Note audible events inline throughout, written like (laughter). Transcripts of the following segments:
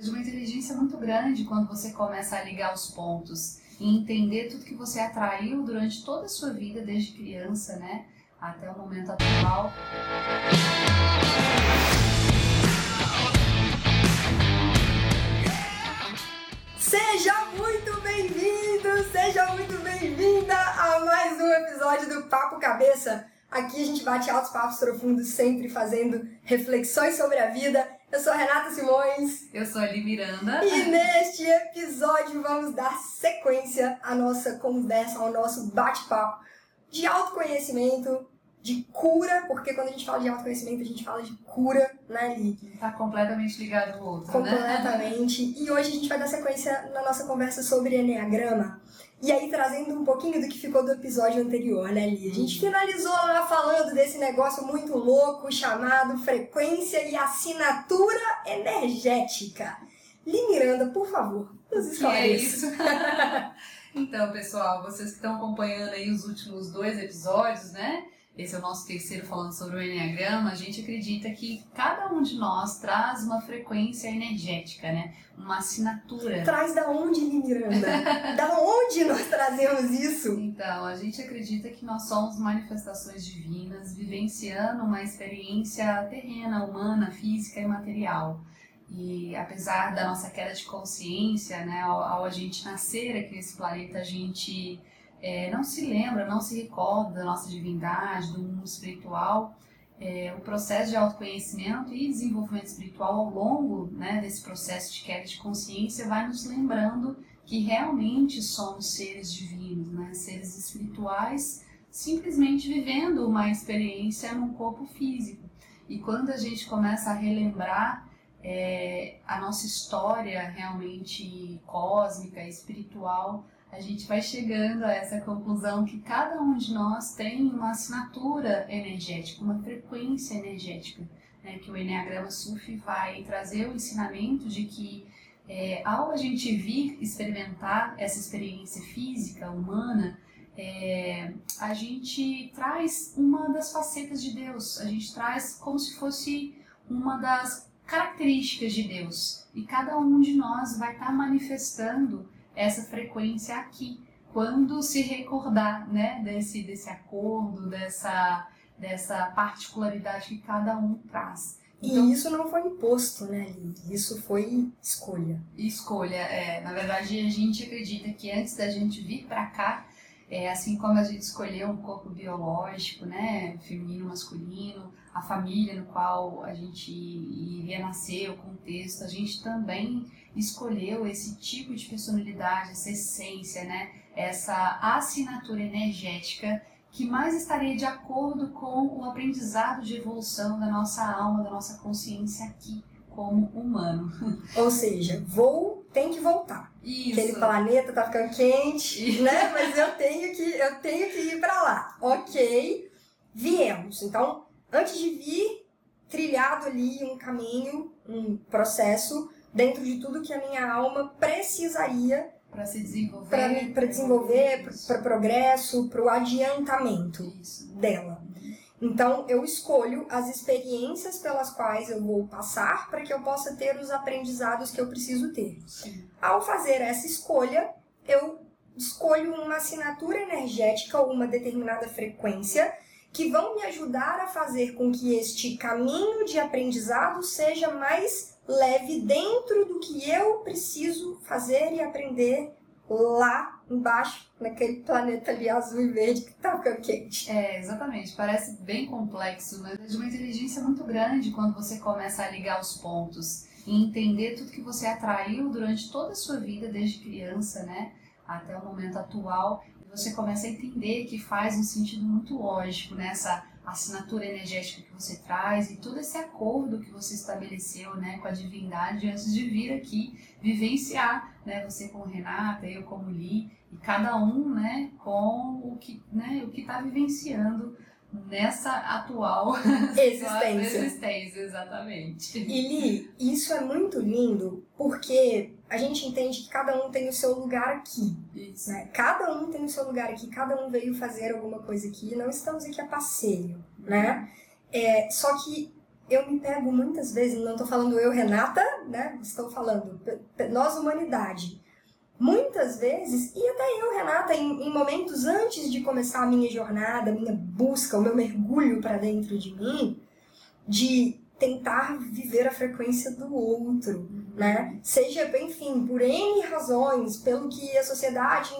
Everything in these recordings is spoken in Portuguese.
De uma inteligência muito grande quando você começa a ligar os pontos e entender tudo que você atraiu durante toda a sua vida, desde criança, né? Até o momento atual. Seja muito bem-vindo, seja muito bem-vinda a mais um episódio do Papo Cabeça. Aqui a gente bate altos papos profundos, sempre fazendo reflexões sobre a vida. Eu sou a Renata Simões. Eu sou a Li Miranda. E neste episódio vamos dar sequência à nossa conversa, ao nosso bate-papo de autoconhecimento, de cura, porque quando a gente fala de autoconhecimento, a gente fala de cura, né, Li? Tá completamente ligado ao outro, Completamente. né? E hoje a gente vai dar sequência na nossa conversa sobre Enneagrama. E aí, trazendo um pouquinho do que ficou do episódio anterior, né, Li? A gente finalizou lá falando desse negócio muito louco chamado frequência e assinatura energética. Li Miranda, por favor, nos Que é esclareça. isso. (laughs) então, pessoal, vocês que estão acompanhando aí os últimos dois episódios, né? Esse é o nosso terceiro falando sobre o Enneagrama. A gente acredita que cada um de nós traz uma frequência energética, né? Uma assinatura. Traz da onde, Miranda? da onde nós trazemos isso? Então, a gente acredita que nós somos manifestações divinas vivenciando uma experiência terrena, humana, física e material. E apesar da nossa queda de consciência, né, ao, ao a gente nascer aqui nesse planeta, a gente é, não se lembra, não se recorda da nossa divindade, do mundo espiritual. É, o processo de autoconhecimento e desenvolvimento espiritual ao longo né, desse processo de queda de consciência vai nos lembrando que realmente somos seres divinos, né, seres espirituais, simplesmente vivendo uma experiência num corpo físico. E quando a gente começa a relembrar é, a nossa história realmente cósmica, espiritual, a gente vai chegando a essa conclusão que cada um de nós tem uma assinatura energética, uma frequência energética, né, que o Enneagrama Sufi vai trazer o ensinamento de que é, ao a gente vir experimentar essa experiência física, humana, é, a gente traz uma das facetas de Deus, a gente traz como se fosse uma das características de Deus. E cada um de nós vai estar manifestando essa frequência aqui, quando se recordar né, desse, desse acordo, dessa, dessa particularidade que cada um traz. Então, e isso não foi imposto, né? Isso foi escolha. Escolha, é. Na verdade, a gente acredita que antes da gente vir para cá, é, assim como a gente escolheu um corpo biológico, né, feminino, masculino, a família no qual a gente iria nascer, o contexto, a gente também escolheu esse tipo de personalidade, essa essência, né, essa assinatura energética que mais estaria de acordo com o aprendizado de evolução da nossa alma, da nossa consciência aqui como humano. Ou seja, vou, tem que voltar. Isso. Aquele planeta tá ficando quente, (laughs) Isso. né? Mas eu tenho que eu tenho que ir para lá. OK? Viemos. Então, antes de vir, trilhado ali um caminho, um processo dentro de tudo que a minha alma precisaria para se desenvolver, para desenvolver, para progresso, para o adiantamento Isso. dela. Então, eu escolho as experiências pelas quais eu vou passar para que eu possa ter os aprendizados que eu preciso ter. Sim. Ao fazer essa escolha, eu escolho uma assinatura energética ou uma determinada frequência que vão me ajudar a fazer com que este caminho de aprendizado seja mais leve dentro do que eu preciso fazer e aprender lá embaixo, naquele planeta ali azul e verde que tá ficando quente. É, exatamente. Parece bem complexo, mas é de uma inteligência muito grande quando você começa a ligar os pontos e entender tudo que você atraiu durante toda a sua vida, desde criança, né, até o momento atual. Você começa a entender que faz um sentido muito lógico nessa assinatura energética que você traz e todo esse acordo que você estabeleceu, né, com a divindade antes de vir aqui vivenciar, né, você como Renata, eu como Li, e cada um, né, com o que, né, o que está vivenciando nessa atual (laughs) Existência. existência, exatamente. E Li, isso é muito lindo porque a gente entende que cada um tem o seu lugar aqui. Isso. Né? Cada um tem o seu lugar aqui, cada um veio fazer alguma coisa aqui. Não estamos aqui a passeio, né? É, só que eu me pego muitas vezes, não estou falando eu, Renata, né? Estou falando nós, humanidade. Muitas vezes, e até eu, Renata, em, em momentos antes de começar a minha jornada, a minha busca, o meu mergulho para dentro de mim, de tentar viver a frequência do outro, né? Seja, enfim, por N razões, pelo que a sociedade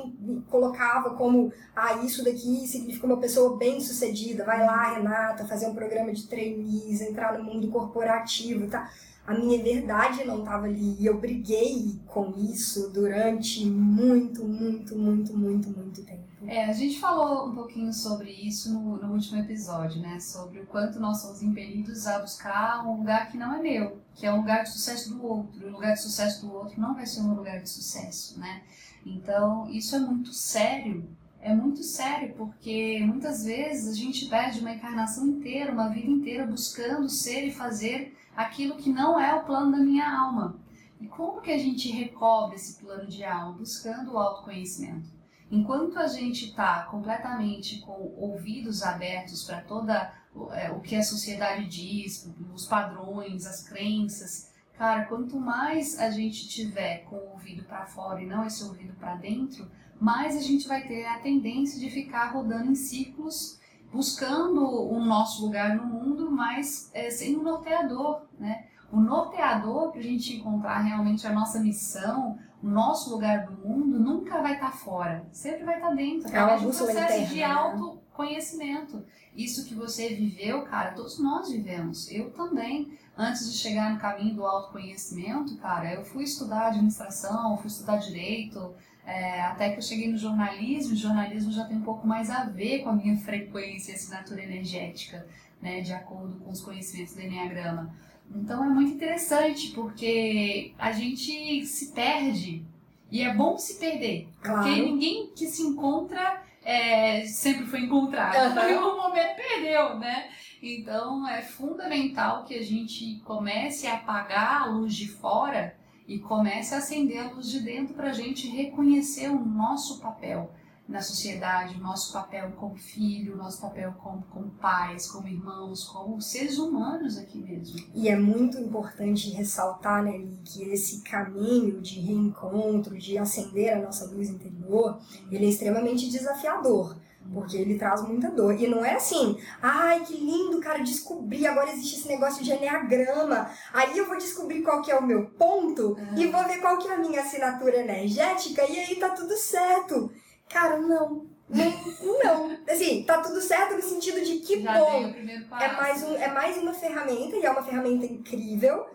colocava como, ah, isso daqui significa uma pessoa bem-sucedida, vai lá, Renata, fazer um programa de trainees, entrar no mundo corporativo, tá? a minha verdade não estava ali. E eu briguei com isso durante muito, muito, muito, muito, muito tempo. É, a gente falou um pouquinho sobre isso no, no último episódio, né? Sobre o quanto nós somos impelidos a buscar um lugar que não é meu, que é um lugar de sucesso do outro. O lugar de sucesso do outro não vai ser um lugar de sucesso, né? Então, isso é muito sério é muito sério, porque muitas vezes a gente perde uma encarnação inteira, uma vida inteira buscando ser e fazer aquilo que não é o plano da minha alma. E como que a gente recobre esse plano de alma? Buscando o autoconhecimento. Enquanto a gente está completamente com ouvidos abertos para toda é, o que a sociedade diz, os padrões, as crenças, cara, quanto mais a gente tiver com o ouvido para fora e não esse ouvido para dentro, mais a gente vai ter a tendência de ficar rodando em ciclos buscando o nosso lugar no mundo, mas é, sem um norteador, né? O norteador para a gente encontrar realmente a nossa missão, o nosso lugar do mundo, nunca vai estar tá fora, sempre vai estar tá dentro. É bússola processo de né? autoconhecimento. Isso que você viveu, cara, todos nós vivemos. Eu também. Antes de chegar no caminho do autoconhecimento, cara, eu fui estudar administração, fui estudar direito, é, até que eu cheguei no jornalismo, o jornalismo já tem um pouco mais a ver com a minha frequência e assinatura energética, né, de acordo com os conhecimentos do Enneagrama. Então é muito interessante, porque a gente se perde, e é bom se perder, claro. porque ninguém que se encontra é, sempre foi encontrado, uhum. em um momento perdeu, né? Então é fundamental que a gente comece a apagar a luz de fora e comece a acender a luz de dentro para a gente reconhecer o nosso papel na sociedade, o nosso papel como filho, o nosso papel como, como pais, como irmãos, como seres humanos aqui mesmo. E é muito importante ressaltar, né, que esse caminho de reencontro, de acender a nossa luz interior, ele é extremamente desafiador porque ele traz muita dor. E não é assim, ai que lindo, cara, descobri, agora existe esse negócio de enneagrama. Aí eu vou descobrir qual que é o meu ponto e vou ver qual que é a minha assinatura energética e aí tá tudo certo. Cara, não. Não, não. Assim, tá tudo certo no sentido de que Já bom. É mais, um, é mais uma ferramenta e é uma ferramenta incrível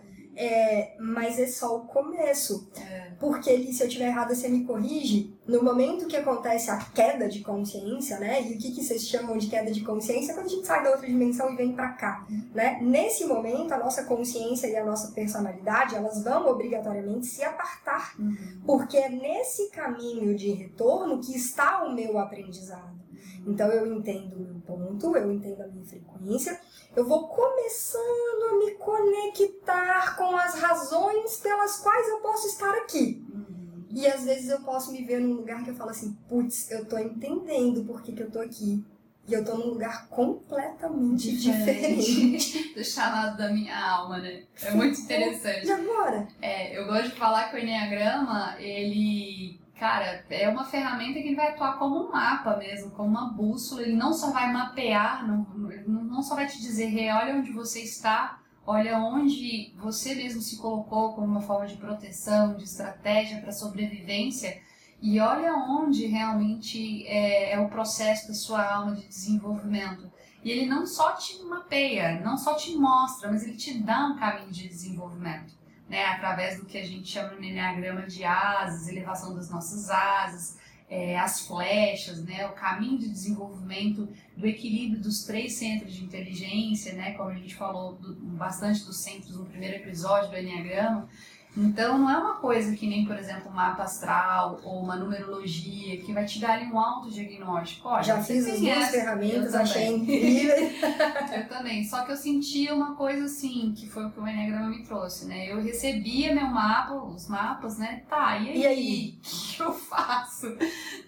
é, mas é só o começo. É. Porque ali, se eu tiver errado, você me corrige. No momento que acontece a queda de consciência, né? E o que, que vocês chamam de queda de consciência? É quando a gente sai da outra dimensão e vem para cá, uhum. né? Nesse momento, a nossa consciência e a nossa personalidade, elas vão obrigatoriamente se apartar. Uhum. Porque é nesse caminho de retorno que está o meu aprendizado. Uhum. Então, eu entendo o meu ponto, eu entendo a minha frequência, eu vou começando a me conectar com as razões pelas quais eu posso estar aqui. Uhum. E às vezes eu posso me ver num lugar que eu falo assim, putz, eu tô entendendo por que, que eu tô aqui. E eu tô num lugar completamente diferente. diferente. (laughs) do chamado da minha alma, né? É muito interessante. E agora? É, eu gosto de falar que o Enneagrama, ele Cara, é uma ferramenta que vai atuar como um mapa mesmo, como uma bússola. Ele não só vai mapear, não, não só vai te dizer, olha onde você está, olha onde você mesmo se colocou como uma forma de proteção, de estratégia para sobrevivência, e olha onde realmente é, é o processo da sua alma de desenvolvimento. E ele não só te mapeia, não só te mostra, mas ele te dá um caminho de desenvolvimento né, através do que a gente chama no Enneagrama de asas, elevação das nossas asas, é, as flechas, né, o caminho de desenvolvimento do equilíbrio dos três centros de inteligência, né, como a gente falou do, bastante dos centros no primeiro episódio do Enneagrama, então, não é uma coisa que nem, por exemplo, um mapa astral ou uma numerologia que vai te dar ali um autodiagnóstico. Olha, Já fiz as duas ferramentas, achei incrível. (laughs) eu também. Só que eu sentia uma coisa assim, que foi o que o Enneagrama me trouxe, né? Eu recebia meu mapa, os mapas, né? Tá, e aí? E aí? O que eu faço?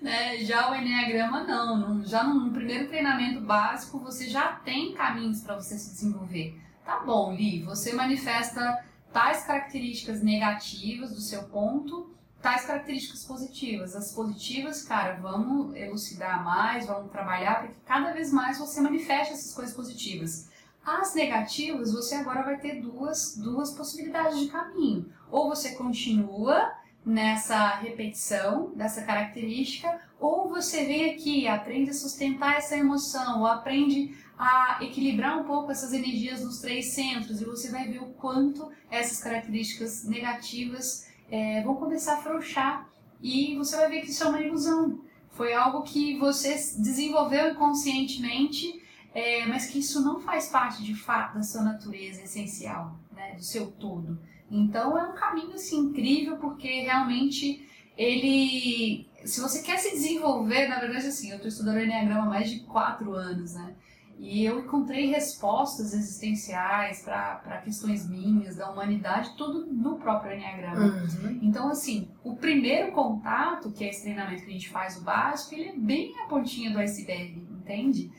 né? Já o Enneagrama, não. Já no primeiro treinamento básico, você já tem caminhos para você se desenvolver Tá bom, Li, você manifesta tais características negativas do seu ponto, tais características positivas. As positivas, cara, vamos elucidar mais, vamos trabalhar para que cada vez mais você manifeste essas coisas positivas. As negativas, você agora vai ter duas, duas possibilidades de caminho. Ou você continua nessa repetição dessa característica, ou você vem aqui, aprende a sustentar essa emoção, ou aprende a equilibrar um pouco essas energias nos três centros, e você vai ver o quanto essas características negativas é, vão começar a afrouxar, e você vai ver que isso é uma ilusão. Foi algo que você desenvolveu inconscientemente, é, mas que isso não faz parte de fato da sua natureza essencial, né, do seu todo. Então é um caminho assim, incrível porque realmente ele, se você quer se desenvolver, na verdade assim, eu estou estudando Enneagrama há mais de quatro anos, né? E eu encontrei respostas existenciais para questões minhas, da humanidade, tudo no próprio Enneagrama. Uhum. Então, assim, o primeiro contato, que é esse treinamento que a gente faz, o básico, ele é bem a pontinha do iceberg, entende?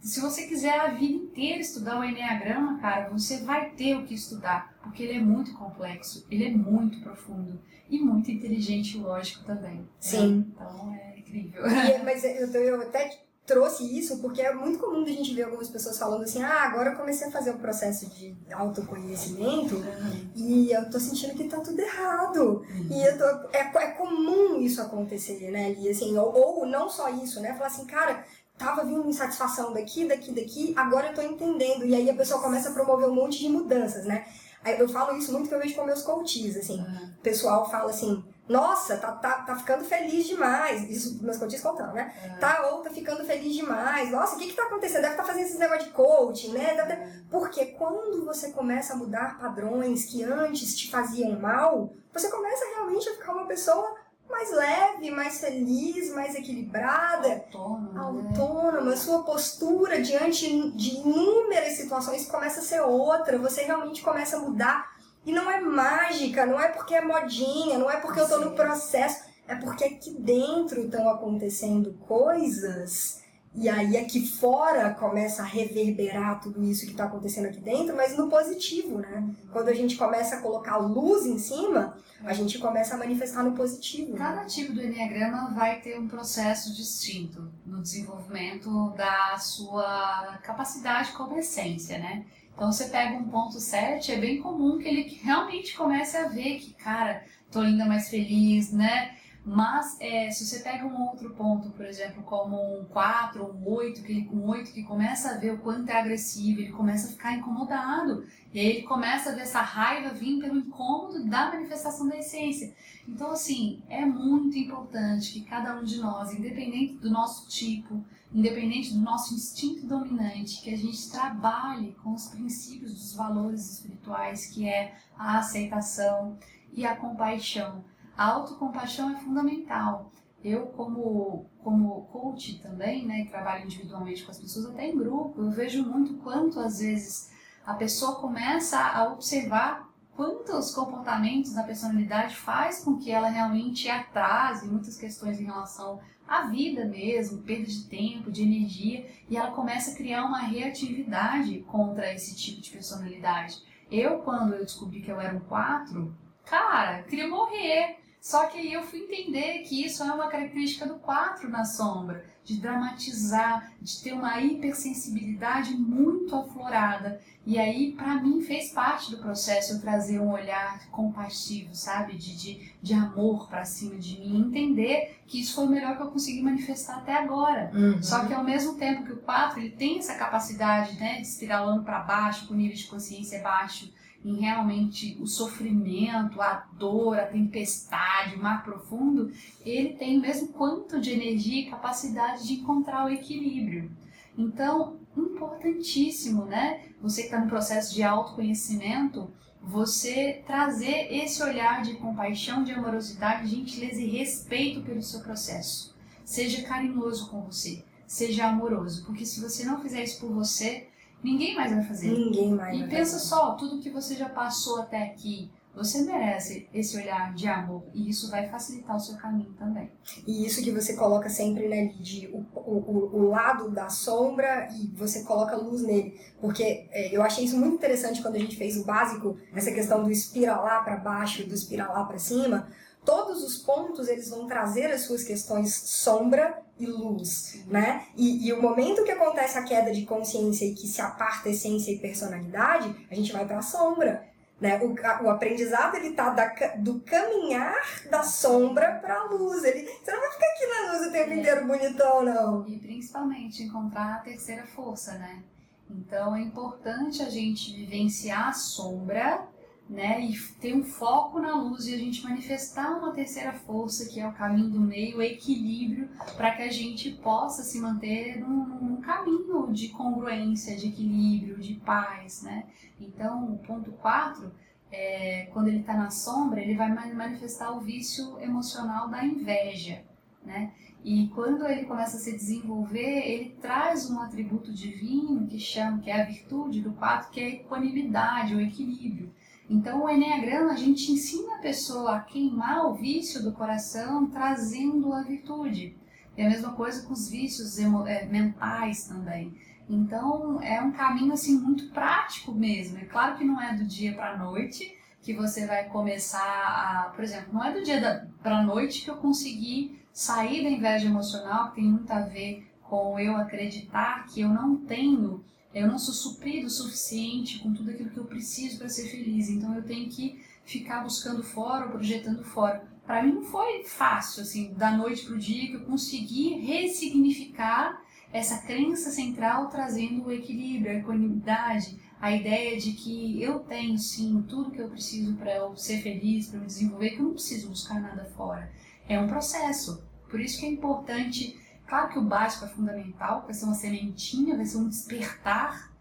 Se você quiser a vida inteira estudar o Enneagrama, cara, você vai ter o que estudar, porque ele é muito complexo, ele é muito profundo e muito inteligente e lógico também. Sim. Né? Então é incrível. É, mas eu, eu até trouxe isso porque é muito comum a gente ver algumas pessoas falando assim: ah, agora eu comecei a fazer o um processo de autoconhecimento uhum. e eu tô sentindo que tá tudo errado. Uhum. E eu tô, é, é comum isso acontecer, né, E Assim, ou, ou não só isso, né? Falar assim, cara, tava vindo insatisfação daqui, daqui, daqui, agora eu tô entendendo. E aí a pessoa começa a promover um monte de mudanças, né? Eu falo isso muito que eu vejo com meus coaches, assim. Uhum. O pessoal fala assim, nossa, tá, tá, tá ficando feliz demais. Isso meus coaches contando, né? Uhum. Tá, ou tá ficando feliz demais. Nossa, o que que tá acontecendo? Deve estar tá fazendo esse negócio de coaching, né? Uhum. Porque quando você começa a mudar padrões que antes te faziam mal, você começa realmente a ficar uma pessoa mais leve, mais feliz, mais equilibrada, autônoma, autônoma. Né? sua postura diante de inúmeras situações começa a ser outra, você realmente começa a mudar. E não é mágica, não é porque é modinha, não é porque eu tô no processo, é porque aqui dentro estão acontecendo coisas e aí aqui fora começa a reverberar tudo isso que está acontecendo aqui dentro, mas no positivo, né? Quando a gente começa a colocar luz em cima, a gente começa a manifestar no positivo. Cada tipo do Enneagrama vai ter um processo distinto no desenvolvimento da sua capacidade como essência, né? Então você pega um ponto 7, é bem comum que ele realmente comece a ver que, cara, tô ainda mais feliz, né? Mas é, se você pega um outro ponto, por exemplo, como um 4 ou um 8, que um 8 que começa a ver o quanto é agressivo, ele começa a ficar incomodado. E aí ele começa a ver essa raiva vir pelo incômodo da manifestação da essência. Então, assim, é muito importante que cada um de nós, independente do nosso tipo, independente do nosso instinto dominante, que a gente trabalhe com os princípios dos valores espirituais, que é a aceitação e a compaixão a autocompaixão é fundamental. Eu, como, como coach também, né, trabalho individualmente com as pessoas, até em grupo, eu vejo muito quanto, às vezes, a pessoa começa a observar quantos comportamentos da personalidade faz com que ela realmente atrase muitas questões em relação à vida mesmo, perda de tempo, de energia, e ela começa a criar uma reatividade contra esse tipo de personalidade. Eu, quando eu descobri que eu era um 4, cara, queria morrer. Só que aí eu fui entender que isso é uma característica do 4 na sombra, de dramatizar, de ter uma hipersensibilidade muito aflorada. E aí, para mim, fez parte do processo eu trazer um olhar compassivo, sabe? De, de, de amor para cima de mim. Entender que isso foi o melhor que eu consegui manifestar até agora. Uhum. Só que ao mesmo tempo que o 4 ele tem essa capacidade né, de espiralando para baixo, com nível de consciência baixo em realmente o sofrimento, a dor, a tempestade, o mar profundo, ele tem o mesmo quanto de energia e capacidade de encontrar o equilíbrio. Então, importantíssimo, né? Você que está no processo de autoconhecimento, você trazer esse olhar de compaixão, de amorosidade, gentileza e respeito pelo seu processo. Seja carinhoso com você, seja amoroso, porque se você não fizer isso por você, Ninguém mais vai fazer. Ninguém mais. E pensa fazer. só, tudo que você já passou até aqui, você merece esse olhar de amor e isso vai facilitar o seu caminho também. E isso que você coloca sempre, né, Lid, o, o, o lado da sombra e você coloca luz nele. Porque é, eu achei isso muito interessante quando a gente fez o básico, essa questão do espiralar para baixo, do espiralar para cima. Todos os pontos eles vão trazer as suas questões sombra e luz, né? E, e, o momento que acontece a queda de consciência e que se aparta essência e personalidade, a gente vai para a sombra. Né? O, o aprendizado ele tá da, do caminhar da sombra para a luz. Ele, você não vai ficar aqui na luz o tempo é. inteiro bonitão, não. E principalmente encontrar a terceira força, né? Então é importante a gente vivenciar a sombra né? E ter um foco na luz e a gente manifestar uma terceira força, que é o caminho do meio, o equilíbrio, para que a gente possa se manter num, num, caminho de congruência, de equilíbrio, de paz, né? Então, o ponto 4, é, quando ele está na sombra, ele vai manifestar o vício emocional da inveja, né? E quando ele começa a se desenvolver, ele traz um atributo divino que chama, que é a virtude do 4, que é a equanimidade, o equilíbrio. Então, o Enneagrama, a gente ensina a pessoa a queimar o vício do coração, trazendo a virtude. É a mesma coisa com os vícios é, mentais também. Então, é um caminho assim muito prático mesmo. É claro que não é do dia para a noite que você vai começar a, por exemplo, não é do dia para a noite que eu consegui sair da inveja emocional, que tem muito a ver com eu acreditar que eu não tenho eu não sou suprido o suficiente com tudo aquilo que eu preciso para ser feliz, então eu tenho que ficar buscando fora ou projetando fora. Para mim não foi fácil, assim, da noite para o dia que eu consegui ressignificar essa crença central trazendo o equilíbrio, a equanimidade, a ideia de que eu tenho sim tudo que eu preciso para eu ser feliz, para me desenvolver, que eu não preciso buscar nada fora. É um processo. Por isso que é importante Claro que o básico é fundamental, vai ser uma sementinha, vai ser um despertar,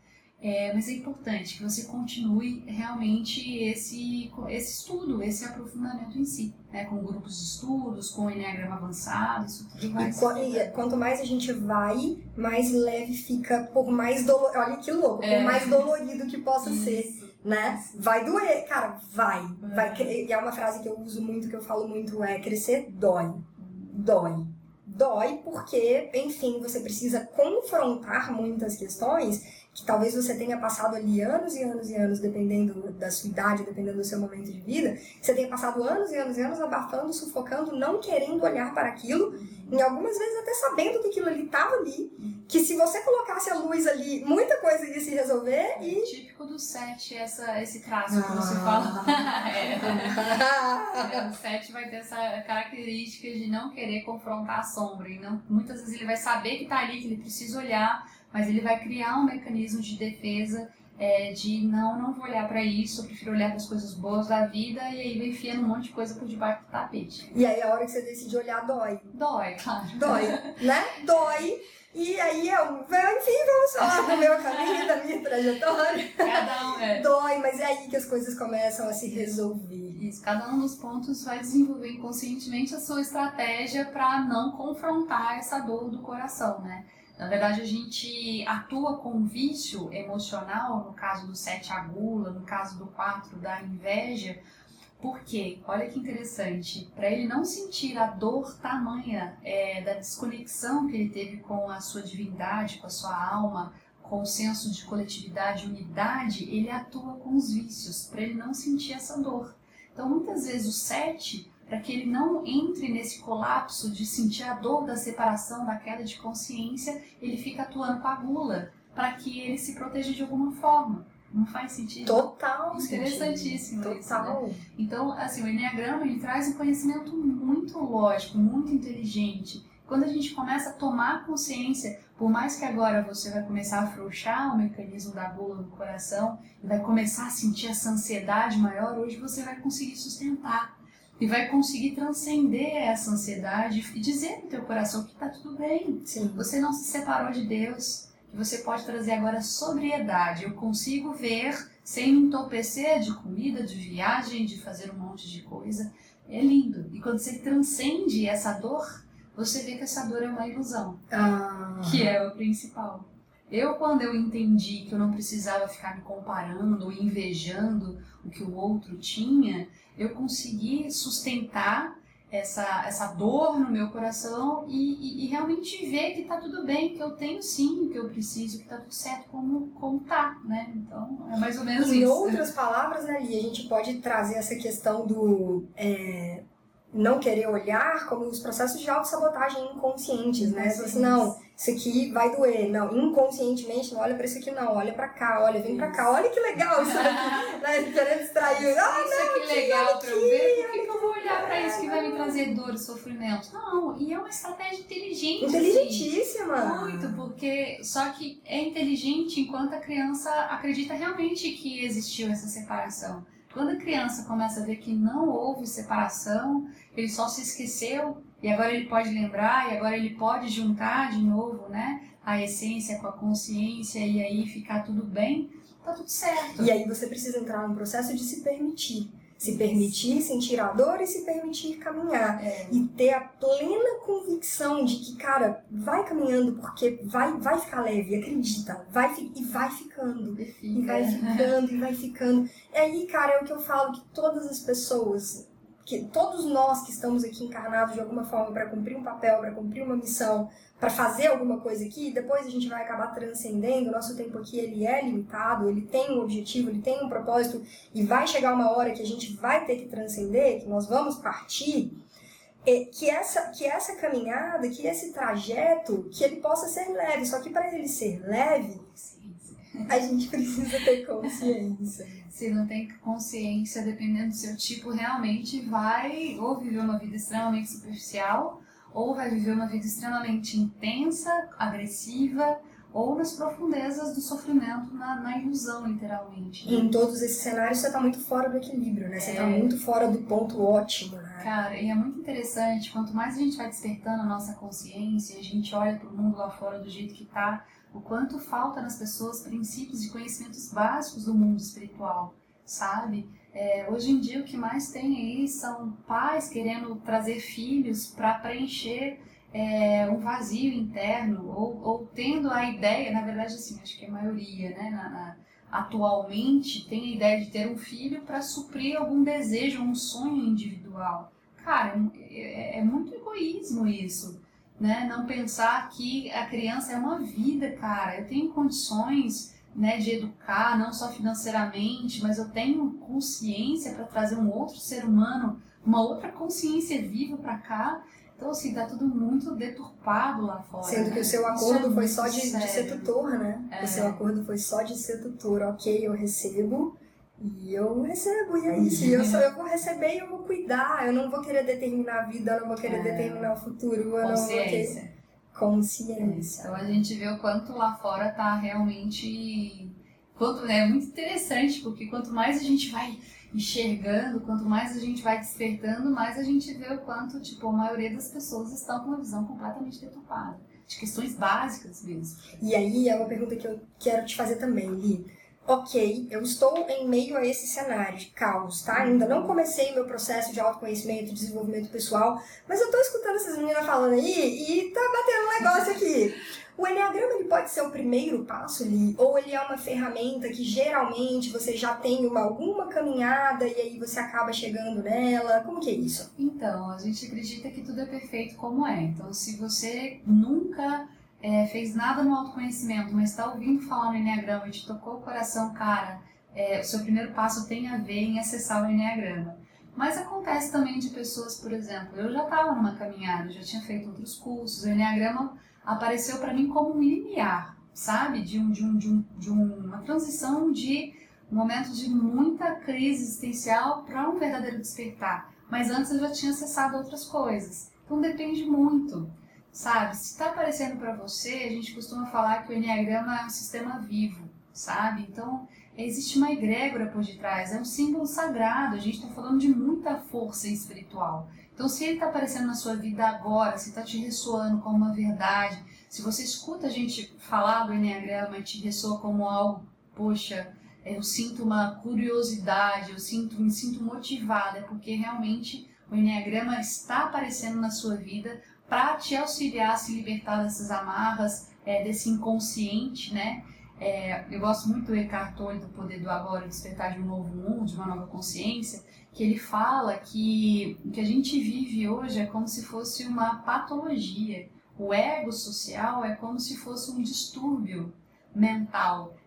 é, mas é importante que você continue realmente esse, esse estudo, esse aprofundamento em si, né? com grupos de estudos, com Enneagrama avançado, isso tudo vai e, e quanto mais a gente vai, mais leve fica, por mais dolorido, olha que louco, é. por mais dolorido que possa isso. ser né? Vai doer, cara, vai. É. vai. E é uma frase que eu uso muito, que eu falo muito, é crescer dói. Dói dói porque, enfim, você precisa confrontar muitas questões que talvez você tenha passado ali anos e anos e anos, dependendo da sua idade, dependendo do seu momento de vida, você tenha passado anos e anos e anos abafando, sufocando, não querendo olhar para aquilo, em algumas vezes até sabendo que aquilo ali estava ali, que se você colocasse a luz ali, muita coisa ia se resolver é e... Típico do sete, essa, esse traço ah. que você fala. (laughs) é. é. O sete vai ter essa característica de não querer confrontar a sombra, e não, muitas vezes ele vai saber que está ali, que ele precisa olhar, mas ele vai criar um mecanismo de defesa é, de não, não vou olhar para isso, eu prefiro olhar para as coisas boas da vida e aí vai enfiando um monte de coisa por debaixo do tapete. E aí a hora que você decide olhar dói. Dói, claro. Dói, né? Dói. E aí eu, enfim, vamos falar do meu caminho, da minha trajetória. Cada um, é. Dói, mas é aí que as coisas começam a se resolver. Isso, cada um dos pontos vai desenvolver inconscientemente a sua estratégia para não confrontar essa dor do coração, né? Na verdade, a gente atua com vício emocional, no caso do 7 a gula, no caso do 4 da inveja, porque, olha que interessante, para ele não sentir a dor tamanha é, da desconexão que ele teve com a sua divindade, com a sua alma, com o senso de coletividade unidade, ele atua com os vícios, para ele não sentir essa dor. Então, muitas vezes, o 7 para que ele não entre nesse colapso de sentir a dor da separação, da queda de consciência, ele fica atuando com a gula, para que ele se proteja de alguma forma. Não faz sentido? Total. Interessantíssimo sentido. Total. Isso, né? Então, assim, o Enneagrama ele traz um conhecimento muito lógico, muito inteligente. Quando a gente começa a tomar consciência, por mais que agora você vai começar a afrouxar o mecanismo da gula no coração e vai começar a sentir essa ansiedade maior, hoje você vai conseguir sustentar e vai conseguir transcender essa ansiedade e dizer no teu coração que está tudo bem. Sim. Você não se separou de Deus, que você pode trazer agora sobriedade. Eu consigo ver sem me entorpecer de comida, de viagem, de fazer um monte de coisa. É lindo. E quando você transcende essa dor, você vê que essa dor é uma ilusão, ah. que é o principal. Eu, quando eu entendi que eu não precisava ficar me comparando ou invejando o que o outro tinha, eu consegui sustentar essa, essa dor no meu coração e, e, e, realmente ver que tá tudo bem, que eu tenho sim o que eu preciso, que tá tudo certo como, como tá, né? Então, é mais ou menos em isso. Em outras palavras, né, Lia, a gente pode trazer essa questão do é, não querer olhar como os processos de autossabotagem inconscientes, né? Assim, não, isso aqui vai doer. Não, inconscientemente, não olha para isso aqui, não. Olha para cá, olha, vem para cá. Olha que legal isso aqui, (laughs) né? Querendo distrair. Ah, isso não, aqui legal para eu ver. Por que, que eu vou olhar para isso que vai me trazer dor e sofrimento? Não, e é uma estratégia inteligente. Inteligentíssima. Assim. Muito, porque só que é inteligente enquanto a criança acredita realmente que existiu essa separação. Quando a criança começa a ver que não houve separação, ele só se esqueceu e agora ele pode lembrar e agora ele pode juntar de novo, né, a essência com a consciência e aí ficar tudo bem, tá tudo certo. E aí você precisa entrar num processo de se permitir se permitir sentir a dor e se permitir caminhar. É. E ter a plena convicção de que, cara, vai caminhando porque vai, vai ficar leve, acredita. Vai, e vai ficando. E, e vai ficando, e vai ficando. E aí, cara, é o que eu falo que todas as pessoas, que todos nós que estamos aqui encarnados de alguma forma para cumprir um papel, para cumprir uma missão, para fazer alguma coisa aqui, depois a gente vai acabar transcendendo. O nosso tempo aqui ele é limitado, ele tem um objetivo, ele tem um propósito e vai chegar uma hora que a gente vai ter que transcender, que nós vamos partir. que essa que essa caminhada, que esse trajeto, que ele possa ser leve. Só que para ele ser leve, a gente precisa ter consciência. Se não tem consciência, dependendo do seu tipo, realmente vai ou viver uma vida extremamente superficial, ou vai viver uma vida extremamente intensa, agressiva, ou nas profundezas do sofrimento, na, na ilusão, literalmente. Né? Em todos esses cenários você está muito fora do equilíbrio, né? Você está é... muito fora do ponto ótimo, né? Cara, e é muito interessante, quanto mais a gente vai despertando a nossa consciência, a gente olha para o mundo lá fora do jeito que está, o quanto falta nas pessoas princípios e conhecimentos básicos do mundo espiritual, sabe? É, hoje em dia o que mais tem aí são pais querendo trazer filhos para preencher é, um vazio interno ou, ou, tendo a ideia, na verdade assim, acho que é a maioria, né, na, na, atualmente tem a ideia de ter um filho para suprir algum desejo, um sonho individual. Cara, é, é, é muito egoísmo isso né? Não pensar que a criança é uma vida, cara. Eu tenho condições, né, de educar, não só financeiramente, mas eu tenho consciência para trazer um outro ser humano, uma outra consciência viva para cá. Então, assim, tá tudo muito deturpado lá fora. Sendo né? que o seu acordo é foi só de, de, ser tutor, né? É. O seu acordo foi só de ser tutor. Ok, eu recebo, e eu recebo, e é isso. E eu, só, eu vou receber e eu vou cuidar. Eu não vou querer determinar a vida, eu não vou querer é. determinar o futuro. Eu Consciência. não vou querer... Consciência. Então a gente vê o quanto lá fora tá realmente. Quanto, é muito interessante, porque quanto mais a gente vai enxergando, quanto mais a gente vai despertando, mais a gente vê o quanto, tipo, a maioria das pessoas estão com uma visão completamente deturpada. De questões básicas mesmo. E aí é uma pergunta que eu quero te fazer também, Li ok, eu estou em meio a esse cenário de caos, tá? Ainda não comecei meu processo de autoconhecimento desenvolvimento pessoal, mas eu tô escutando essas meninas falando aí e tá batendo um negócio aqui. O Enneagrama ele pode ser o primeiro passo ali, ou ele é uma ferramenta que geralmente você já tem uma, alguma caminhada e aí você acaba chegando nela? Como que é isso? Então, a gente acredita que tudo é perfeito como é. Então, se você nunca é, fez nada no autoconhecimento, mas está ouvindo falar no Enneagrama e te tocou o coração, cara, é, o seu primeiro passo tem a ver em acessar o Enneagrama. Mas acontece também de pessoas, por exemplo, eu já estava numa caminhada, já tinha feito outros cursos, o Enneagrama apareceu para mim como um limiar, sabe? De, um, de, um, de, um, de uma transição de um momento de muita crise existencial para um verdadeiro despertar. Mas antes eu já tinha acessado outras coisas. Então depende muito sabe? Se está aparecendo para você, a gente costuma falar que o Enneagrama é um sistema vivo, sabe? Então, existe uma egrégora por detrás, é um símbolo sagrado, a gente está falando de muita força espiritual. Então, se ele está aparecendo na sua vida agora, se está te ressoando como uma verdade, se você escuta a gente falar do Enneagrama e te ressoa como algo, poxa, eu sinto uma curiosidade, eu sinto, me sinto motivada, é porque realmente o Enneagrama está aparecendo na sua vida para te auxiliar a se libertar dessas amarras, é, desse inconsciente, né? É, eu gosto muito do Eckhart Tolle, do Poder do Agora, Despertar de um Novo Mundo, de uma Nova Consciência, que ele fala que o que a gente vive hoje é como se fosse uma patologia. O ego social é como se fosse um distúrbio mental.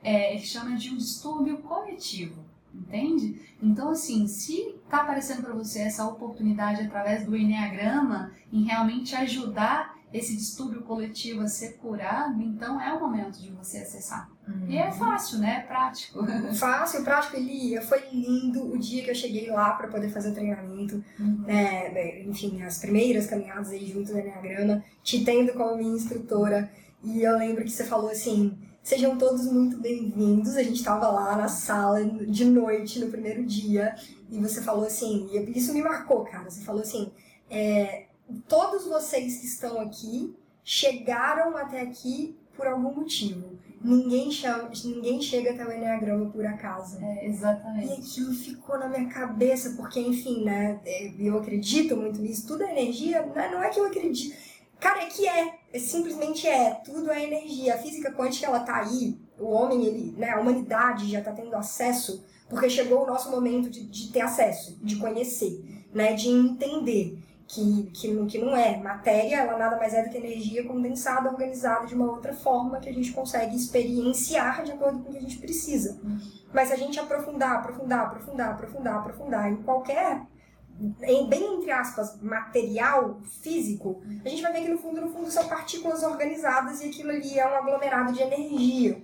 É, ele chama de um distúrbio coletivo, entende? Então, assim, se está aparecendo para você essa oportunidade através do Enneagrama em realmente ajudar esse distúrbio coletivo a ser curado, então é o momento de você acessar. Uhum. E é fácil, né? É prático. (laughs) Fácil, prático. Elia, foi lindo o dia que eu cheguei lá para poder fazer o treinamento. Uhum. É, enfim, as primeiras caminhadas aí junto do Enneagrama, te tendo como minha instrutora. E eu lembro que você falou assim: sejam todos muito bem-vindos. A gente estava lá na sala de noite no primeiro dia e você falou assim, e isso me marcou, cara. Você falou assim: é, todos vocês que estão aqui chegaram até aqui por algum motivo. Ninguém, chama, ninguém chega até o Enneagrama por acaso. É, exatamente. E aquilo ficou na minha cabeça, porque, enfim, né, é, eu acredito muito nisso. Tudo é energia, né, não é que eu acredito. Cara, é que é. É simplesmente é. Tudo é energia. A física quântica, ela tá aí. O homem, ele, né, a humanidade já tá tendo acesso, porque chegou o nosso momento de, de ter acesso, de conhecer, né, de entender que, que, que não é. Matéria, ela nada mais é do que energia condensada, organizada de uma outra forma que a gente consegue experienciar de acordo com o que a gente precisa. Mas se a gente aprofundar, aprofundar, aprofundar, aprofundar, aprofundar em qualquer, bem entre aspas, material físico, a gente vai ver que no fundo, no fundo, são partículas organizadas e aquilo ali é um aglomerado de energia.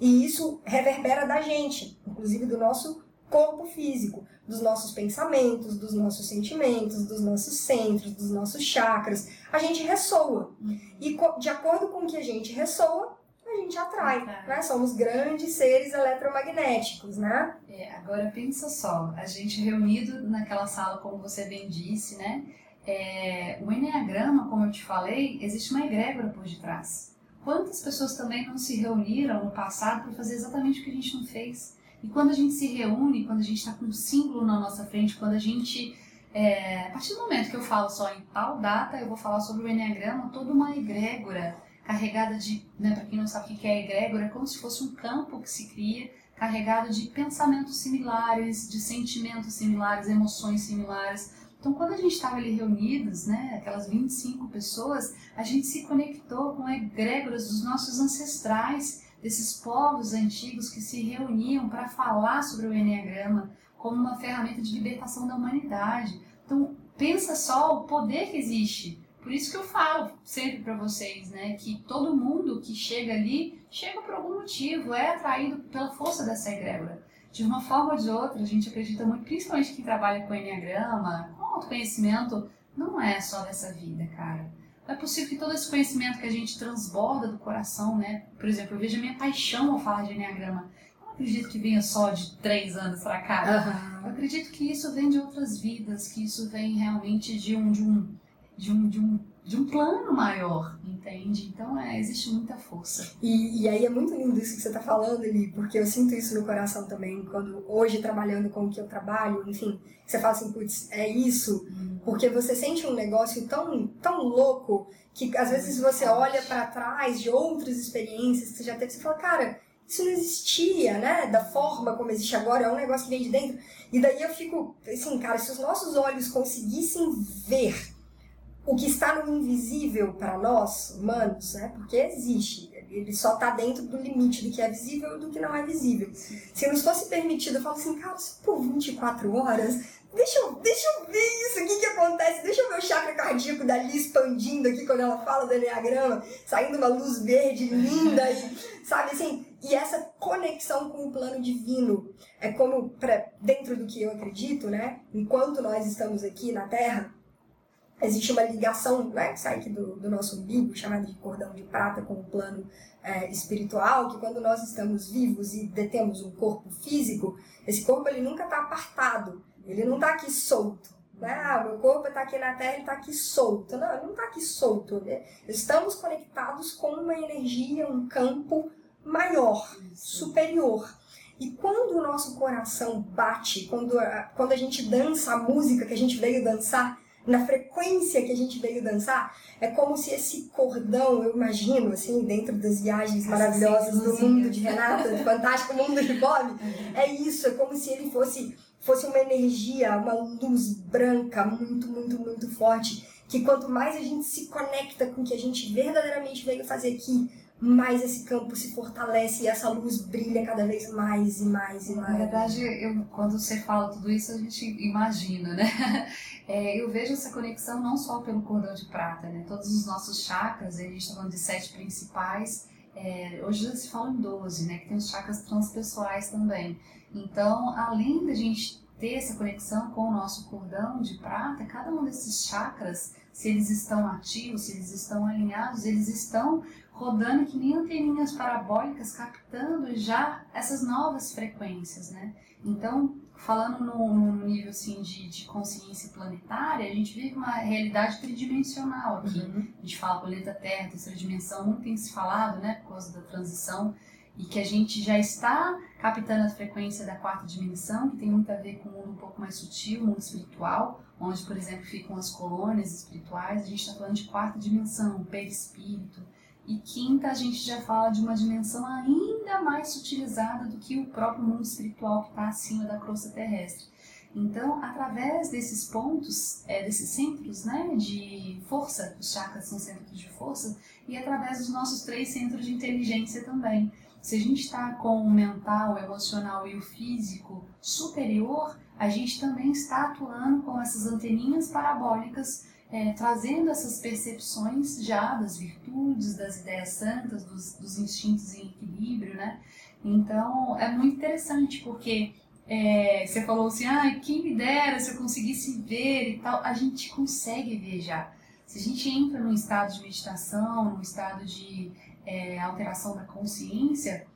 E isso reverbera da gente, inclusive do nosso corpo físico, dos nossos pensamentos, dos nossos sentimentos, dos nossos centros, dos nossos chakras. A gente ressoa. E de acordo com o que a gente ressoa, a gente atrai, né? Somos grandes seres eletromagnéticos, né? É, agora pensa só, a gente reunido naquela sala, como você bem disse, né? É, o Enneagrama, como eu te falei, existe uma egrégora por detrás. Quantas pessoas também não se reuniram no passado para fazer exatamente o que a gente não fez? E quando a gente se reúne, quando a gente está com um símbolo na nossa frente, quando a gente. É, a partir do momento que eu falo só em tal data, eu vou falar sobre o Enneagrama, toda uma egrégora carregada de. Né, Para quem não sabe o que é egrégora, é como se fosse um campo que se cria carregado de pensamentos similares, de sentimentos similares, emoções similares. Então, quando a gente estava ali reunidos, né, aquelas 25 pessoas, a gente se conectou com egrégoras dos nossos ancestrais desses povos antigos que se reuniam para falar sobre o Enneagrama como uma ferramenta de libertação da humanidade. Então, pensa só o poder que existe. Por isso que eu falo sempre para vocês, né, que todo mundo que chega ali, chega por algum motivo, é atraído pela força dessa egrégora. De uma forma ou de outra, a gente acredita muito, principalmente quem trabalha com Enneagrama, com autoconhecimento, não é só dessa vida, cara é possível que todo esse conhecimento que a gente transborda do coração, né? Por exemplo, eu vejo a minha paixão ao falar de Enneagrama. Eu não acredito que venha só de três anos pra cá. Uhum. Eu acredito que isso vem de outras vidas, que isso vem realmente de um, de um, de um, de um, de um plano maior, entende? Então é, existe muita força. E, e aí é muito lindo isso que você está falando ali, porque eu sinto isso no coração também, quando hoje trabalhando com o que eu trabalho, enfim, você fala assim, putz, é isso, hum. porque você sente um negócio tão, tão louco que às vezes você olha para trás de outras experiências que você já teve, você fala, cara, isso não existia, né? Da forma como existe agora, é um negócio que vem de dentro. E daí eu fico assim, cara, se os nossos olhos conseguissem ver o que está no invisível para nós, humanos, né? Porque existe. Ele só está dentro do limite do que é visível e do que não é visível. Se nos fosse permitido, eu falo assim, cara, se por 24 horas, deixa eu, deixa eu ver isso, o que que acontece? Deixa eu ver o chakra cardíaco dali expandindo aqui quando ela fala do Enneagrama, saindo uma luz verde linda e, (laughs) sabe assim? E essa conexão com o plano divino é como, pra, dentro do que eu acredito, né? Enquanto nós estamos aqui na Terra, existe uma ligação né, que sai aqui do, do nosso umbigo, chamada de cordão de prata, com o plano é, espiritual, que quando nós estamos vivos e detemos um corpo físico, esse corpo ele nunca está apartado, ele não está aqui solto. Né? Ah, meu corpo está aqui na Terra, ele está aqui solto. Não, ele não está aqui solto. Né? Estamos conectados com uma energia, um campo maior, superior. E quando o nosso coração bate, quando a, quando a gente dança a música que a gente veio dançar, na frequência que a gente veio dançar, é como se esse cordão, eu imagino, assim, dentro das viagens maravilhosas do mundo de Renata, do fantástico mundo de Bob, é isso, é como se ele fosse, fosse uma energia, uma luz branca muito, muito, muito forte, que quanto mais a gente se conecta com o que a gente verdadeiramente veio fazer aqui, mais esse campo se fortalece e essa luz brilha cada vez mais e mais e mais. Na verdade, eu, quando você fala tudo isso, a gente imagina, né? É, eu vejo essa conexão não só pelo cordão de prata, né? Todos os nossos chakras, a gente está falando de sete principais, é, hoje já se fala em 12, né? Que tem os chakras transpessoais também. Então, além da gente ter essa conexão com o nosso cordão de prata, cada um desses chakras, se eles estão ativos, se eles estão alinhados, eles estão rodando que nem anteninhas parabólicas, captando já essas novas frequências, né? Então, falando num, nível assim de, de, consciência planetária, a gente vive uma realidade tridimensional aqui. Uhum. A gente fala planeta Terra, terceira dimensão, muito tem se falado, né, por causa da transição, e que a gente já está captando a frequência da quarta dimensão, que tem muito a ver com um mundo um pouco mais sutil, um mundo espiritual, onde, por exemplo, ficam as colônias espirituais. A gente está falando de quarta dimensão, perispírito. E quinta, a gente já fala de uma dimensão ainda mais sutilizada do que o próprio mundo espiritual que está acima da crosta terrestre. Então, através desses pontos, é, desses centros né, de força, os chakras são centros de força, e através dos nossos três centros de inteligência também. Se a gente está com o mental, o emocional e o físico superior, a gente também está atuando com essas anteninhas parabólicas é, trazendo essas percepções já das virtudes, das ideias santas, dos, dos instintos em equilíbrio, né? Então é muito interessante porque é, você falou assim, ah, quem me dera se eu conseguisse ver e tal. A gente consegue ver já. Se a gente entra num estado de meditação, num estado de é, alteração da consciência,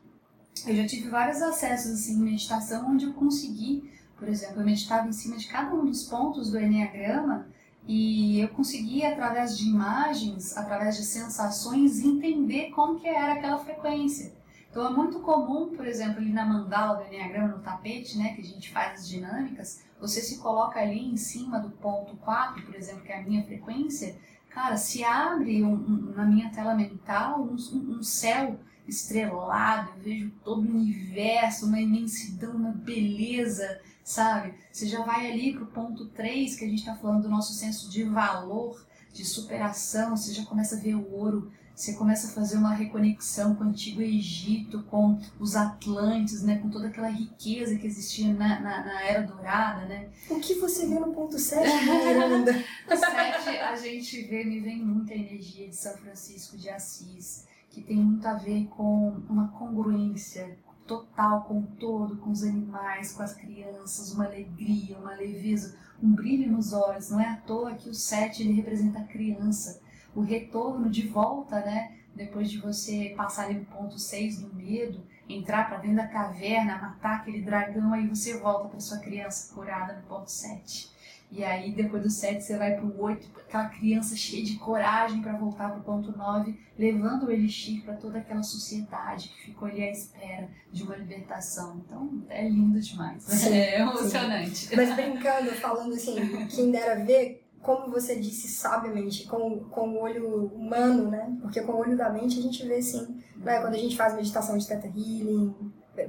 eu já tive vários acessos assim, em meditação onde eu consegui, por exemplo, eu meditava em cima de cada um dos pontos do Enneagrama e eu conseguia, através de imagens, através de sensações, entender como que era aquela frequência. Então é muito comum, por exemplo, ali na mandala do Enneagrama, no tapete, né, que a gente faz as dinâmicas, você se coloca ali em cima do ponto 4, por exemplo, que é a minha frequência, cara, se abre um, um, na minha tela mental um, um céu estrelado, eu vejo todo o universo, uma imensidão, uma beleza, sabe? Você já vai ali pro ponto 3, que a gente está falando do nosso senso de valor, de superação, você já começa a ver o ouro, você começa a fazer uma reconexão com o Antigo Egito, com os Atlantes, né, com toda aquela riqueza que existia na, na, na Era Dourada, né? O que você vê no ponto 7, Miranda? (laughs) no 7 a gente vê, me vem muita energia de São Francisco de Assis, que tem muito a ver com uma congruência total com o todo, com os animais, com as crianças, uma alegria, uma leveza, um brilho nos olhos. Não é à toa que o 7 ele representa a criança, o retorno de volta, né? Depois de você passar ali no ponto 6 do medo, entrar para dentro da caverna, matar aquele dragão, aí você volta para sua criança curada no ponto 7. E aí, depois do 7, você vai pro 8, aquela criança cheia de coragem para voltar pro ponto 9, levando o Elixir para toda aquela sociedade que ficou ali à espera de uma libertação. Então, é lindo demais. Sim, é emocionante. Sim. Mas brincando, falando assim, quem dera ver, como você disse sabiamente, com, com o olho humano, né? Porque com o olho da mente a gente vê, sim, né? quando a gente faz meditação de Theta Healing,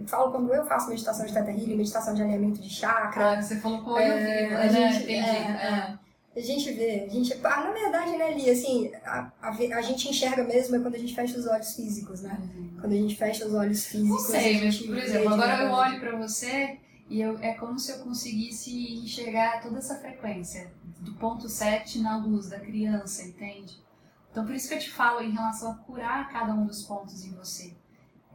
falo quando eu faço meditação de Teta Healing, meditação de alinhamento de chakra. Ah, você falou com o olho é, vivo, a né? Gente, Entendi. É, é. A gente vê, a gente, ah, na verdade, né, Li, assim, a, a, a, gente enxerga mesmo é quando a gente fecha os olhos físicos, né? Uhum. Quando a gente fecha os olhos físicos. Não sei, mas, por exemplo, agora eu olho para você e eu, é como se eu conseguisse enxergar toda essa frequência do ponto 7 na luz da criança, entende? Então, por isso que eu te falo em relação a curar cada um dos pontos em você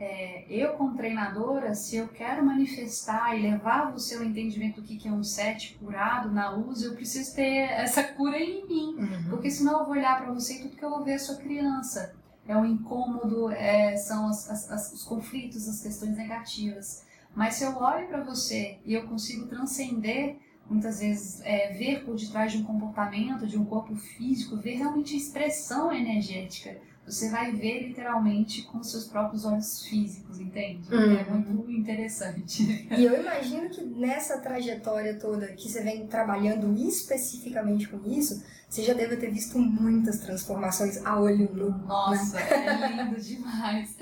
é, eu como treinadora, se eu quero manifestar e levar você ao entendimento do que é um set curado na luz, eu preciso ter essa cura em mim, uhum. porque senão eu vou olhar para você e tudo que eu vou ver é sua criança. É o incômodo, é, são as, as, os conflitos, as questões negativas. Mas se eu olho para você e eu consigo transcender, muitas vezes, é, ver por detrás de um comportamento, de um corpo físico, ver realmente a expressão energética você vai ver literalmente com seus próprios olhos físicos, entende? Uhum. É muito interessante. (laughs) E eu imagino que nessa trajetória toda que você vem trabalhando especificamente com isso, você já deve ter visto muitas transformações a olho nu. Nossa, né? é lindo demais.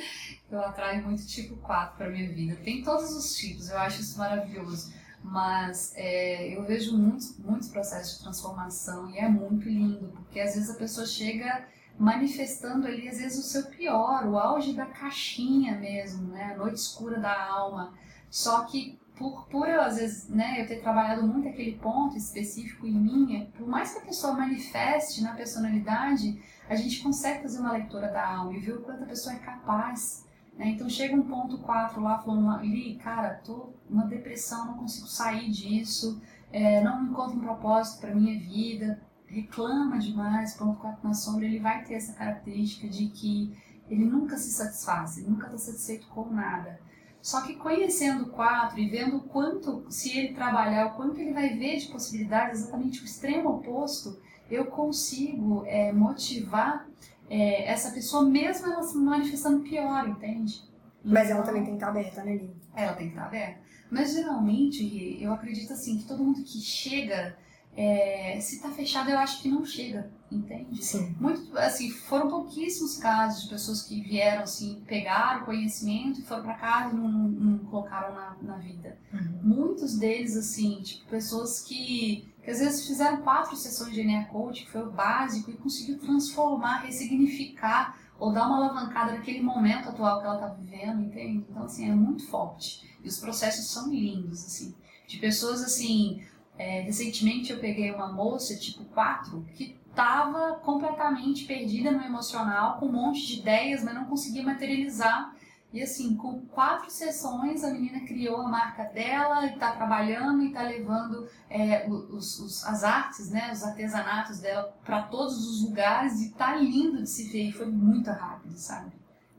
Eu atraio muito tipo 4 para minha vida. Tem todos os tipos, eu acho isso maravilhoso. Mas é, eu vejo muitos, muitos processos de transformação e é muito lindo, porque às vezes a pessoa chega manifestando ali, às vezes, o seu pior, o auge da caixinha mesmo, né? A noite escura da alma. Só que por, por eu, às vezes, né, eu ter trabalhado muito aquele ponto específico em mim, por mais que a pessoa manifeste na personalidade, a gente consegue fazer uma leitura da alma e ver o quanto a pessoa é capaz. Né? Então chega um ponto 4 lá falando, ali, cara, tô uma depressão, não consigo sair disso, é, não encontro um propósito para minha vida, reclama demais, ponto 4 na sombra, ele vai ter essa característica de que ele nunca se satisfaz, ele nunca está satisfeito com nada. Só que conhecendo o 4 e vendo o quanto, se ele trabalhar, o quanto ele vai ver de possibilidades, exatamente o extremo oposto, eu consigo é, motivar é, essa pessoa mesmo ela se manifestando pior, entende? Mas ela também tem que estar aberta, né, Lili? Ela tem que estar aberta. Mas geralmente, eu acredito assim, que todo mundo que chega é, se tá fechado, eu acho que não chega, entende? Sim. Muito, assim, foram pouquíssimos casos de pessoas que vieram, assim, pegaram conhecimento e foram para casa e não, não, colocaram na, na vida. Uhum. Muitos deles, assim, tipo, pessoas que, que às vezes fizeram quatro sessões de Enea Coach, que foi o básico, e conseguiu transformar, ressignificar ou dar uma alavancada naquele momento atual que ela tá vivendo, entende? Então, assim, é muito forte. E os processos são lindos, assim. De pessoas, assim, é, recentemente eu peguei uma moça, tipo 4, que estava completamente perdida no emocional, com um monte de ideias, mas não conseguia materializar. E assim, com quatro sessões, a menina criou a marca dela e está trabalhando e está levando é, os, os, as artes, né, os artesanatos dela para todos os lugares e tá lindo de se ver. E foi muito rápido, sabe?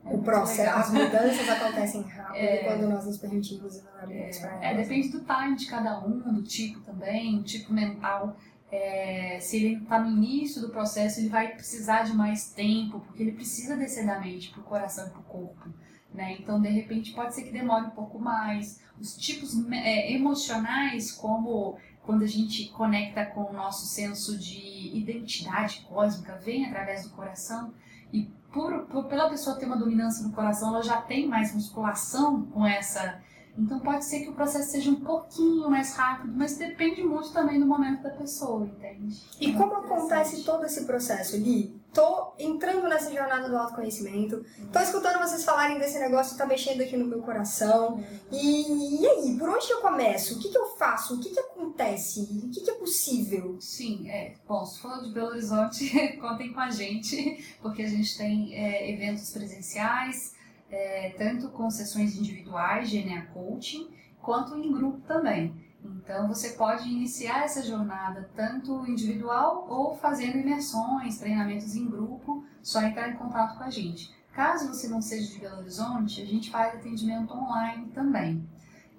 O processo, as mudanças acontecem rápido é, quando nós nos permitimos e abrimos é, para É, depende do time de cada um, do tipo também, o tipo mental. É, se ele está no início do processo, ele vai precisar de mais tempo, porque ele precisa descer da mente para o coração e para o corpo. Né? Então, de repente, pode ser que demore um pouco mais. Os tipos é, emocionais, como quando a gente conecta com o nosso senso de identidade cósmica, vem através do coração. E por, por, pela pessoa ter uma dominância no coração, ela já tem mais musculação com essa. Então pode ser que o processo seja um pouquinho mais rápido, mas depende muito também do momento da pessoa, entende? E é como acontece todo esse processo, Li? Tô entrando nessa jornada do autoconhecimento, tô escutando vocês falarem desse negócio, tá mexendo aqui no meu coração. E, e aí, por onde eu começo? O que, que eu faço? O que, que acontece? O que, que é possível? Sim, é. Bom, se for de Belo Horizonte, (laughs) contem com a gente, porque a gente tem é, eventos presenciais, é, tanto com sessões individuais de ENEA Coaching, quanto em grupo também. Então você pode iniciar essa jornada tanto individual ou fazendo imersões, treinamentos em grupo, só entrar em contato com a gente. Caso você não seja de Belo Horizonte, a gente faz atendimento online também.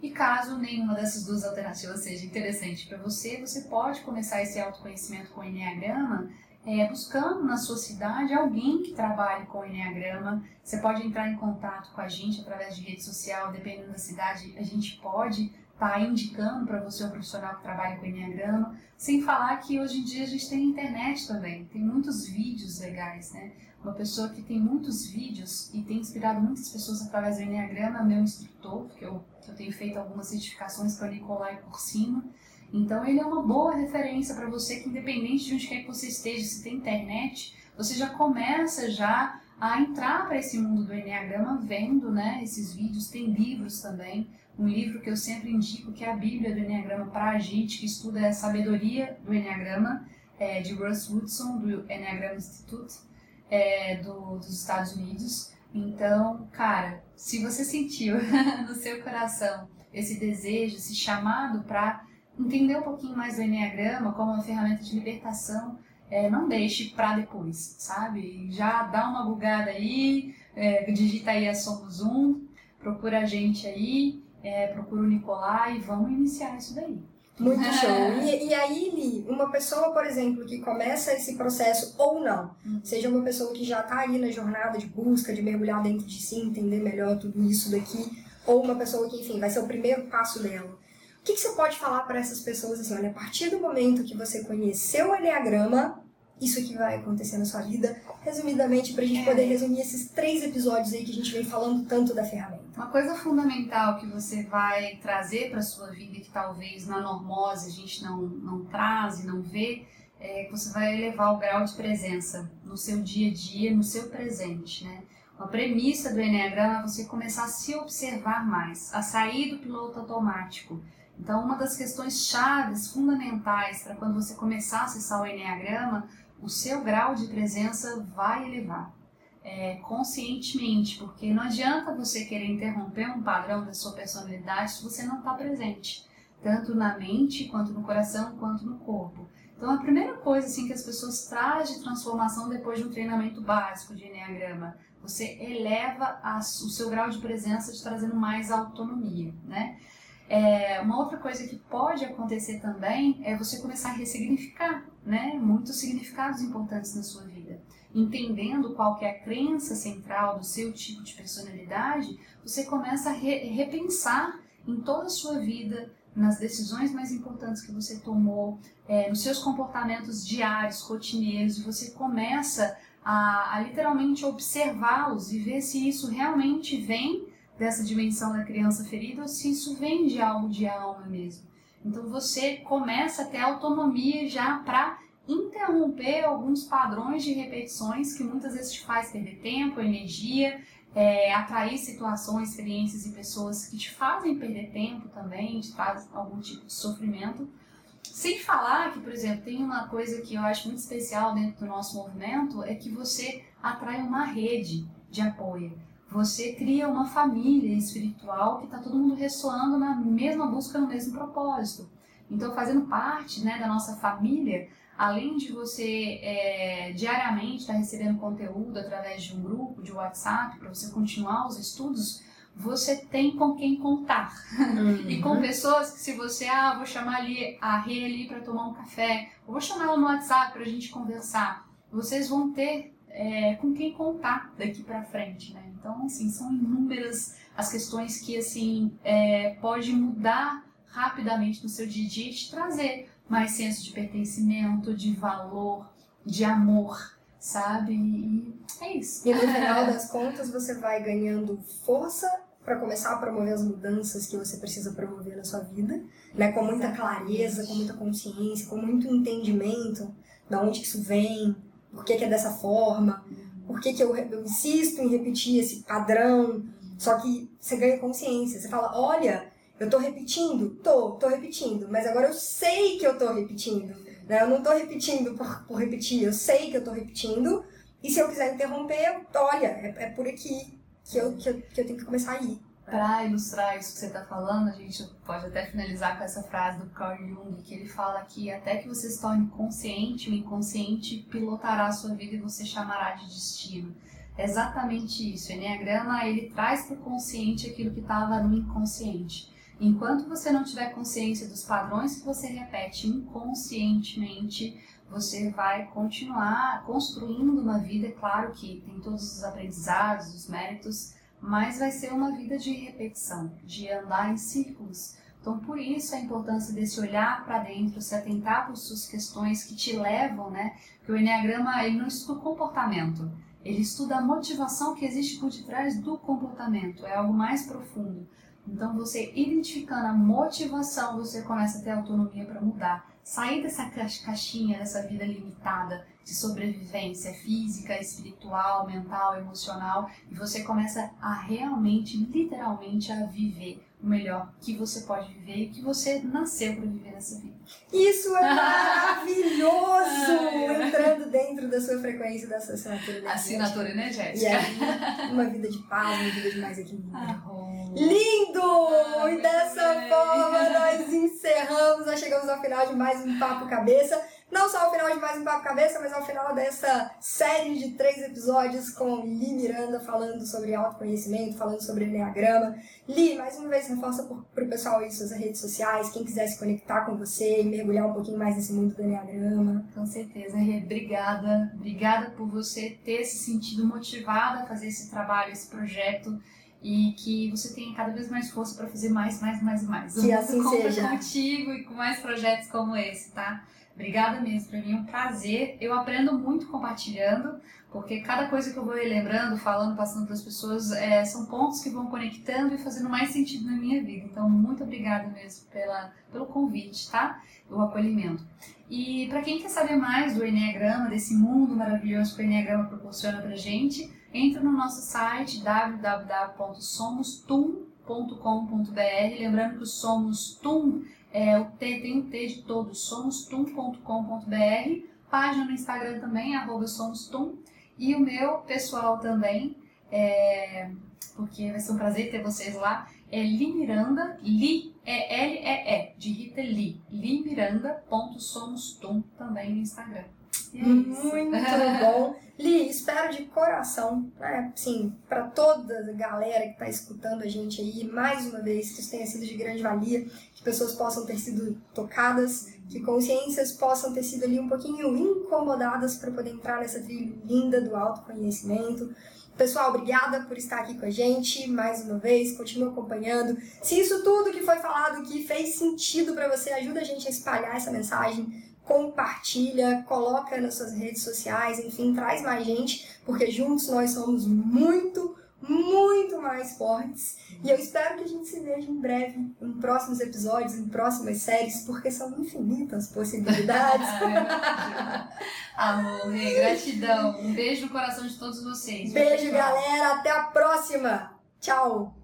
E caso nenhuma dessas duas alternativas seja interessante para você, você pode começar esse autoconhecimento com o Enneagrama é, buscando na sua cidade alguém que trabalhe com o Enneagrama. Você pode entrar em contato com a gente através de rede social, dependendo da cidade, a gente pode está indicando para você um profissional que trabalha com Enneagrama, sem falar que hoje em dia a gente tem internet também, tem muitos vídeos legais, né? Uma pessoa que tem muitos vídeos e tem inspirado muitas pessoas através do Enneagrama meu instrutor, que eu, eu tenho feito algumas certificações com o Nicolai Cursino. Então ele é uma boa referência para você que independente de onde quer que você esteja, se tem internet, você já começa já a entrar para esse mundo do Enneagrama vendo né, esses vídeos, tem livros também um livro que eu sempre indico, que é a Bíblia do Enneagrama para a gente, que estuda a sabedoria do Enneagrama, é, de Russ Woodson, do Enneagrama Institute, é, do, dos Estados Unidos. Então, cara, se você sentiu (laughs) no seu coração esse desejo, esse chamado para entender um pouquinho mais do Enneagrama como uma ferramenta de libertação, é, não deixe para depois, sabe? Já dá uma bugada aí, é, digita aí a Somos Um, procura a gente aí é, procura o Nicolai e vamos iniciar isso daí. Muito (laughs) show. E, e aí, Li, uma pessoa, por exemplo, que começa esse processo ou não, Uhum. seja uma pessoa que já está aí na jornada de busca, de mergulhar dentro de si, entender melhor tudo isso daqui, ou uma pessoa que, enfim, vai ser o primeiro passo dela. O que, que você pode falar para essas pessoas assim, olha, a partir do momento que você conheceu o Enneagrama, isso aqui vai acontecer na sua vida, resumidamente, para a gente É. poder resumir esses três episódios aí que a gente vem falando tanto da ferramenta. Uma coisa fundamental que você vai trazer para sua vida que talvez na normose a gente não, não traz e não vê, é que você vai elevar o grau de presença no seu dia a dia, no seu presente, né? Uma premissa do Enneagrama é você começar a se observar mais, a sair do piloto automático. Então, uma das questões chaves, fundamentais para quando você começar a acessar o Enneagrama, o seu grau de presença vai elevar é, conscientemente, porque não adianta você querer interromper um padrão da sua personalidade se você não está presente, tanto na mente, quanto no coração, quanto no corpo. Então, a primeira coisa assim, que as pessoas trazem de transformação depois de um treinamento básico de Enneagrama, você eleva a- o seu grau de presença te trazendo mais autonomia, né? É, uma outra coisa que pode acontecer também é você começar a ressignificar, né? Muitos significados importantes na sua entendendo qual que é a crença central do seu tipo de personalidade, você começa a re repensar em toda a sua vida, nas decisões mais importantes que você tomou, é, nos seus comportamentos diários, rotineiros, e você começa a, a literalmente observá-los e ver se isso realmente vem dessa dimensão da criança ferida ou se isso vem de algo de alma mesmo. Então você começa a ter autonomia já para interromper alguns padrões de repetições que muitas vezes te faz perder tempo, energia, é, atrair situações, experiências e pessoas que te fazem perder tempo também, te faz algum tipo de sofrimento. Sem falar que, por exemplo, tem uma coisa que eu acho muito especial dentro do nosso movimento, é que você atrai uma rede de apoio. Você cria uma família espiritual que está todo mundo ressoando na mesma busca, no mesmo propósito. Então, fazendo parte né, da nossa família, além de você é, diariamente estar recebendo conteúdo através de um grupo de WhatsApp para você continuar os estudos, você tem com quem contar. (laughs) E com pessoas que se você, ah, vou chamar ali a Rê ali para tomar um café, ou vou chamar ela no WhatsApp para a gente conversar, vocês vão ter é, com quem contar daqui para frente, né? Então, assim, são inúmeras as questões que, assim, é, pode mudar rapidamente no seu dia a dia e te trazer mais senso de pertencimento, de valor, de amor, sabe? E é isso. E no final (laughs) das contas, você vai ganhando força para começar a promover as mudanças que você precisa promover na sua vida, né? Com muita clareza, com muita consciência, com muito entendimento da onde que isso vem, por que, que é dessa forma, por que, que eu, eu insisto em repetir esse padrão. Só que você ganha consciência, você fala, olha, eu tô repetindo? Tô, tô repetindo, mas agora eu sei que eu tô repetindo. Né? Eu não tô repetindo por, por repetir, eu sei que eu tô repetindo. E se eu quiser interromper, eu- olha, é, é por aqui que eu, que, eu, que eu tenho que começar a ir. Para ilustrar isso que você está falando, a gente pode até finalizar com essa frase do Carl Jung, que ele fala que até que você se torne consciente, o inconsciente pilotará a sua vida e você chamará de destino. É exatamente isso. O Enneagrama, ele traz para o consciente aquilo que estava no inconsciente. Enquanto você não tiver consciência dos padrões que você repete inconscientemente, você vai continuar construindo uma vida, claro que tem todos os aprendizados, os méritos, mas vai ser uma vida de repetição, de andar em círculos. Então, por isso a importância desse olhar para dentro, se atentar para as suas questões que te levam, né? Porque o Enneagrama, ele não estuda o comportamento, ele estuda a motivação que existe por detrás do comportamento, é algo mais profundo. Então, você identificando a motivação, você começa a ter autonomia para mudar. Sair dessa ca- caixinha, dessa vida limitada de sobrevivência física, espiritual, mental, emocional, e você começa a realmente, literalmente, a viver o melhor que você pode viver e que você nasceu para viver nessa vida. Isso é (laughs) maravilhoso! Entrando dentro da sua frequência da sua assinatura energética. Assinatura E energética. aí, uma vida de paz, uma vida de mais equilíbrio. Lindo! Ah, e dessa bem. forma nós encerramos, nós chegamos ao final de mais um Papo Cabeça. não só ao final de mais um Papo Cabeça, mas ao final dessa série de três episódios com Li Miranda falando sobre autoconhecimento, falando sobre Enneagrama. Li, mais uma vez, reforça para o pessoal aí suas redes sociais, quem quiser se conectar com você e mergulhar um pouquinho mais nesse mundo do Enneagrama. Com certeza, Rê. Obrigada. Obrigada por você ter se sentido motivada a fazer esse trabalho, esse projeto e que você tenha cada vez mais força para fazer mais, mais, mais, mais. Que assim seja. contigo e com mais projetos como esse, tá? Obrigada mesmo, para mim é um prazer. Eu aprendo muito compartilhando, porque cada coisa que eu vou lembrando, falando, passando para as pessoas, é, são pontos que vão conectando e fazendo mais sentido na minha vida. Então, muito obrigada mesmo pela, pelo convite, tá? O acolhimento. E para quem quer saber mais do Enneagrama, desse mundo maravilhoso que o Enneagrama proporciona para gente, entra no nosso site www.somostum.com.br. Lembrando que o Somos Tum é, o T tem o T de todos, somostum.com.br, página no Instagram também, arroba somostum, e o meu pessoal também, é, porque vai ser um prazer ter vocês lá, é Li Miranda, Li, é L-E-E, de Rita Li, limiranda.somostum também no Instagram. Muito (laughs) bom. Li, espero de coração, né, sim, para toda a galera que está escutando a gente aí, mais uma vez, que isso tenha sido de grande valia, que pessoas possam ter sido tocadas, que consciências possam ter sido ali um pouquinho incomodadas para poder entrar nessa trilha linda do autoconhecimento. Pessoal, obrigada por estar aqui com a gente mais uma vez, continue acompanhando. Se isso tudo que foi falado aqui fez sentido para você, ajuda a gente a espalhar essa mensagem compartilha, coloca nas suas redes sociais, enfim, traz mais gente, porque juntos nós somos muito, muito mais fortes. E eu espero que a gente se veja em breve, em próximos episódios, em próximas séries, porque são infinitas possibilidades. (laughs) Amor, gratidão. Um beijo no coração de todos vocês. Beijo, galera. Até a próxima. Tchau.